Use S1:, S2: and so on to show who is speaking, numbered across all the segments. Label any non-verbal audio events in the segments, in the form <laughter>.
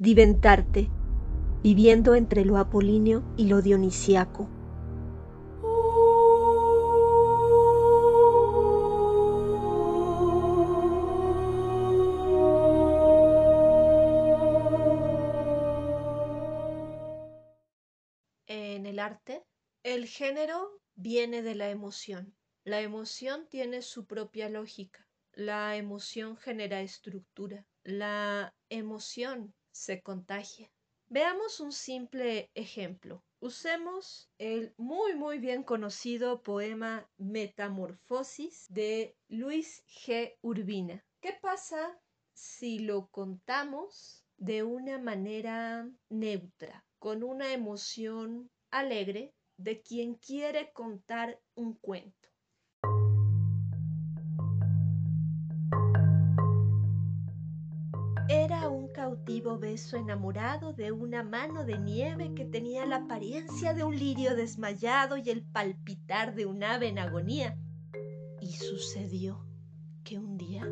S1: Diventarte, viviendo entre lo apolíneo y lo dionisiaco. En el arte, el género viene de la emoción. La emoción tiene su propia lógica. La emoción genera estructura. La emoción se contagia. Veamos un simple ejemplo. Usemos el muy muy bien conocido poema Metamorfosis de Luis G. Urbina. ¿Qué pasa si lo contamos de una manera neutra, con una emoción alegre de quien quiere contar un cuento? Cautivo beso enamorado de una mano de nieve que tenía la apariencia de un lirio desmayado y el palpitar de un ave en agonía. Y sucedió que un día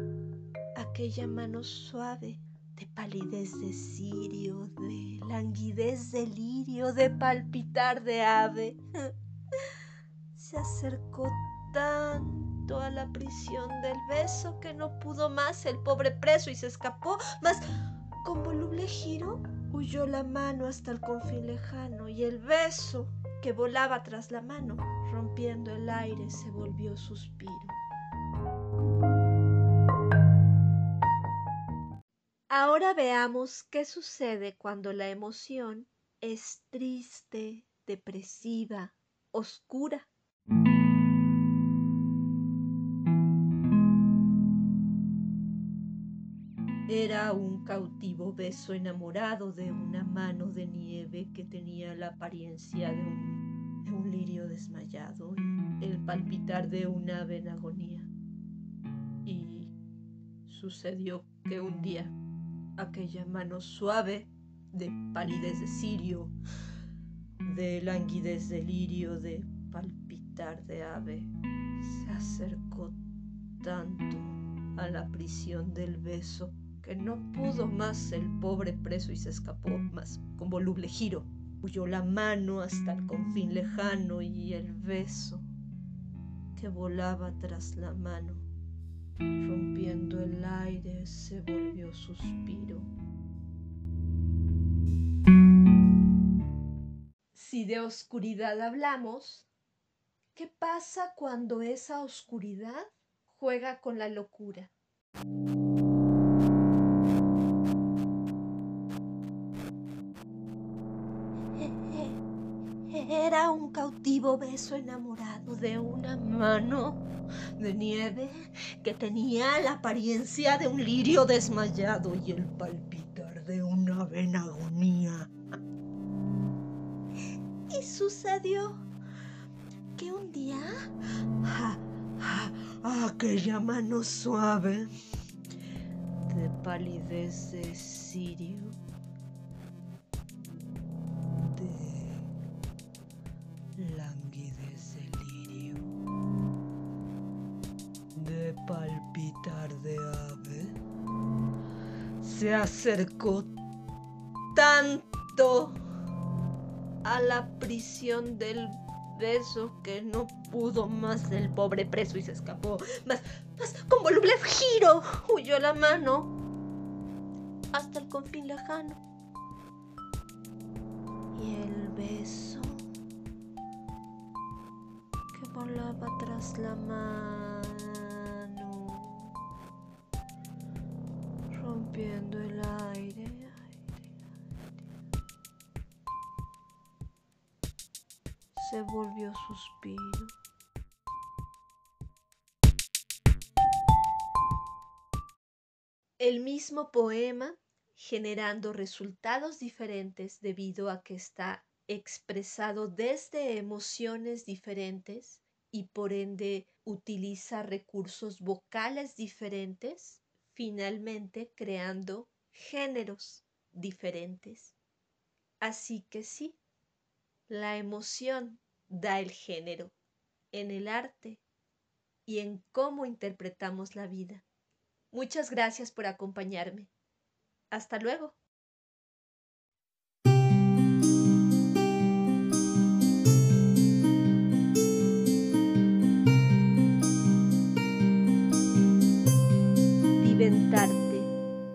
S1: aquella mano suave, de palidez de cirio, de languidez de lirio, de palpitar de ave, <laughs> se acercó tan a la prisión del beso que no pudo más el pobre preso y se escapó, mas con voluble giro huyó la mano hasta el confín lejano y el beso que volaba tras la mano, rompiendo el aire, se volvió suspiro. Ahora veamos qué sucede cuando la emoción es triste, depresiva, oscura. Era un cautivo beso enamorado de una mano de nieve que tenía la apariencia de un, lirio desmayado y el palpitar de un ave en agonía. Y sucedió que un día aquella mano suave de palidez de cirio, de languidez de lirio, de palpitar de ave, se acercó tanto a la prisión del beso que no pudo más el pobre preso y se escapó, más con voluble giro. Huyó la mano hasta el confín lejano y el beso que volaba tras la mano, rompiendo el aire, se volvió suspiro. Si de oscuridad hablamos, ¿qué pasa cuando esa oscuridad juega con la locura? Beso enamorado de una mano de nieve que tenía la apariencia de un lirio desmayado y el palpitar de una en agonía. Y sucedió que un día aquella mano suave de palidez de cirio languidez lirio de palpitar de ave, se acercó tanto a la prisión del beso que no pudo más el pobre preso y se escapó. Más, más con voluble giro huyó la mano hasta el confín lejano. Y el beso volaba tras la mano, rompiendo el aire, aire, Se volvió suspiro. El mismo poema generando resultados diferentes debido a que está expresado desde emociones diferentes y por ende utiliza recursos vocales diferentes, finalmente creando géneros diferentes. Así que sí, la emoción da el género en el arte y en cómo interpretamos la vida. Muchas gracias por acompañarme. Hasta luego.